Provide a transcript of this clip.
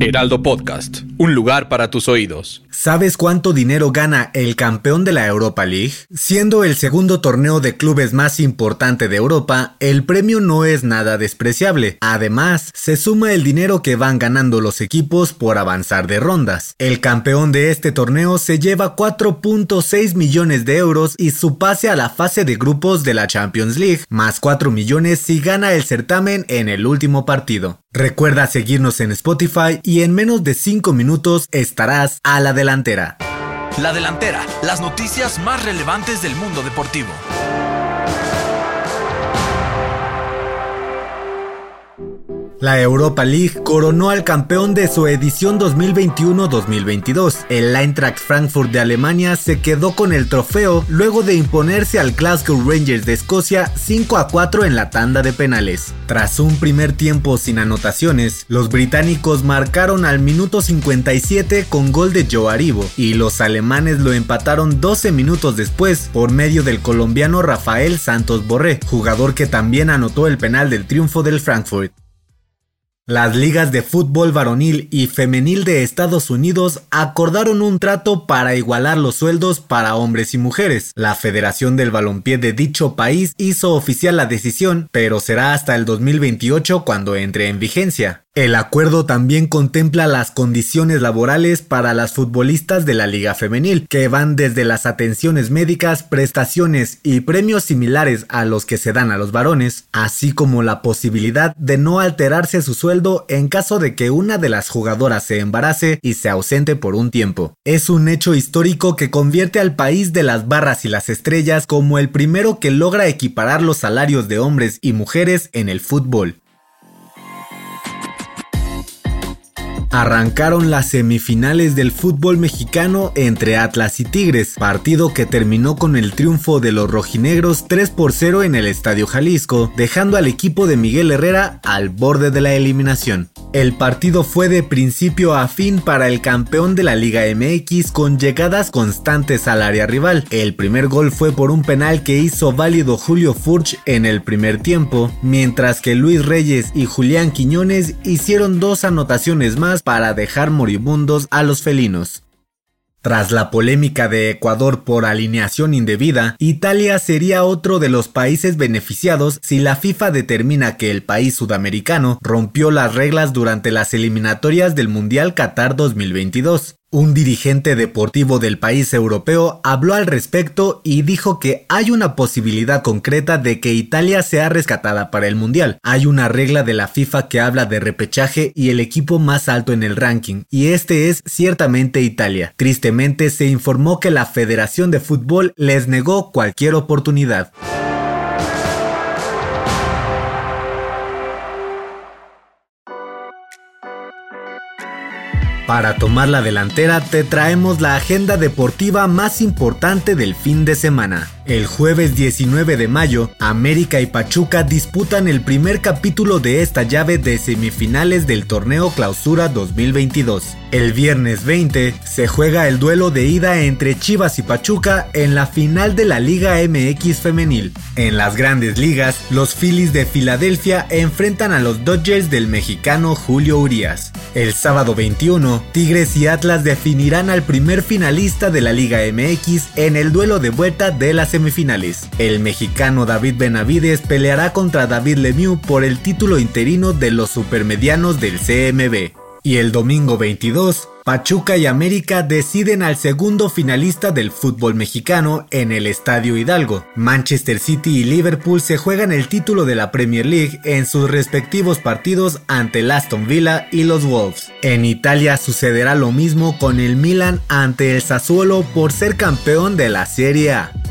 Heraldo Podcast, un lugar para tus oídos. ¿Sabes cuánto dinero gana el campeón de la Europa League? Siendo el segundo torneo de clubes más importante de Europa, el premio no es nada despreciable. Además, se suma el dinero que van ganando los equipos por avanzar de rondas. El campeón de este torneo se lleva 4.6 millones de euros y su pase a la fase de grupos de la Champions League, más 4 millones si gana el certamen en el último partido. Recuerda seguirnos en Spotify y en menos de 5 minutos estarás a la delantera. La delantera, las noticias más relevantes del mundo deportivo. La Europa League coronó al campeón de su edición 2021-2022. El Eintracht Frankfurt de Alemania se quedó con el trofeo luego de imponerse al Glasgow Rangers de Escocia 5 a 4 en la tanda de penales. Tras un primer tiempo sin anotaciones, los británicos marcaron al minuto 57 con gol de Joe Aribo y los alemanes lo empataron 12 minutos después por medio del colombiano Rafael Santos Borré, jugador que también anotó el penal del triunfo del Frankfurt. Las ligas de fútbol varonil y femenil de Estados Unidos acordaron un trato para igualar los sueldos para hombres y mujeres. La Federación del Balompié de dicho país hizo oficial la decisión, pero será hasta el 2028 cuando entre en vigencia. El acuerdo también contempla las condiciones laborales para las futbolistas de la Liga Femenil, que van desde las atenciones médicas, prestaciones y premios similares a los que se dan a los varones, así como la posibilidad de no alterarse su sueldo en caso de que una de las jugadoras se embarace y se ausente por un tiempo. Es un hecho histórico que convierte al país de las barras y las estrellas como el primero que logra equiparar los salarios de hombres y mujeres en el fútbol. Arrancaron las semifinales del fútbol mexicano entre Atlas y Tigres, partido que terminó con el triunfo de los rojinegros 3 por 0 en el Estadio Jalisco, dejando al equipo de Miguel Herrera al borde de la eliminación. El partido fue de principio a fin para el campeón de la Liga MX con llegadas constantes al área rival. El primer gol fue por un penal que hizo válido Julio Furch en el primer tiempo, mientras que Luis Reyes y Julián Quiñones hicieron dos anotaciones más para dejar moribundos a los felinos. Tras la polémica de Ecuador por alineación indebida, Italia sería otro de los países beneficiados si la FIFA determina que el país sudamericano rompió las reglas durante las eliminatorias del Mundial Qatar 2022. Un dirigente deportivo del país europeo habló al respecto y dijo que hay una posibilidad concreta de que Italia sea rescatada para el Mundial. Hay una regla de la FIFA que habla de repechaje y el equipo más alto en el ranking, y este es ciertamente Italia. Tristemente se informó que la Federación de Fútbol les negó cualquier oportunidad. Para tomar la delantera te traemos la agenda deportiva más importante del fin de semana. El jueves 19 de mayo, América y Pachuca disputan el primer capítulo de esta llave de semifinales del torneo Clausura 2022. El viernes 20 se juega el duelo de ida entre Chivas y Pachuca en la final de la Liga MX femenil. En las grandes ligas, los Phillies de Filadelfia enfrentan a los Dodgers del mexicano Julio Urias. El sábado 21, Tigres y Atlas definirán al primer finalista de la Liga MX en el duelo de vuelta de las semifinales. El mexicano David Benavides peleará contra David Lemieux por el título interino de los supermedianos del CMB. Y el domingo 22, Pachuca y América deciden al segundo finalista del fútbol mexicano en el Estadio Hidalgo. Manchester City y Liverpool se juegan el título de la Premier League en sus respectivos partidos ante el Aston Villa y los Wolves. En Italia sucederá lo mismo con el Milan ante el Sassuolo por ser campeón de la Serie A.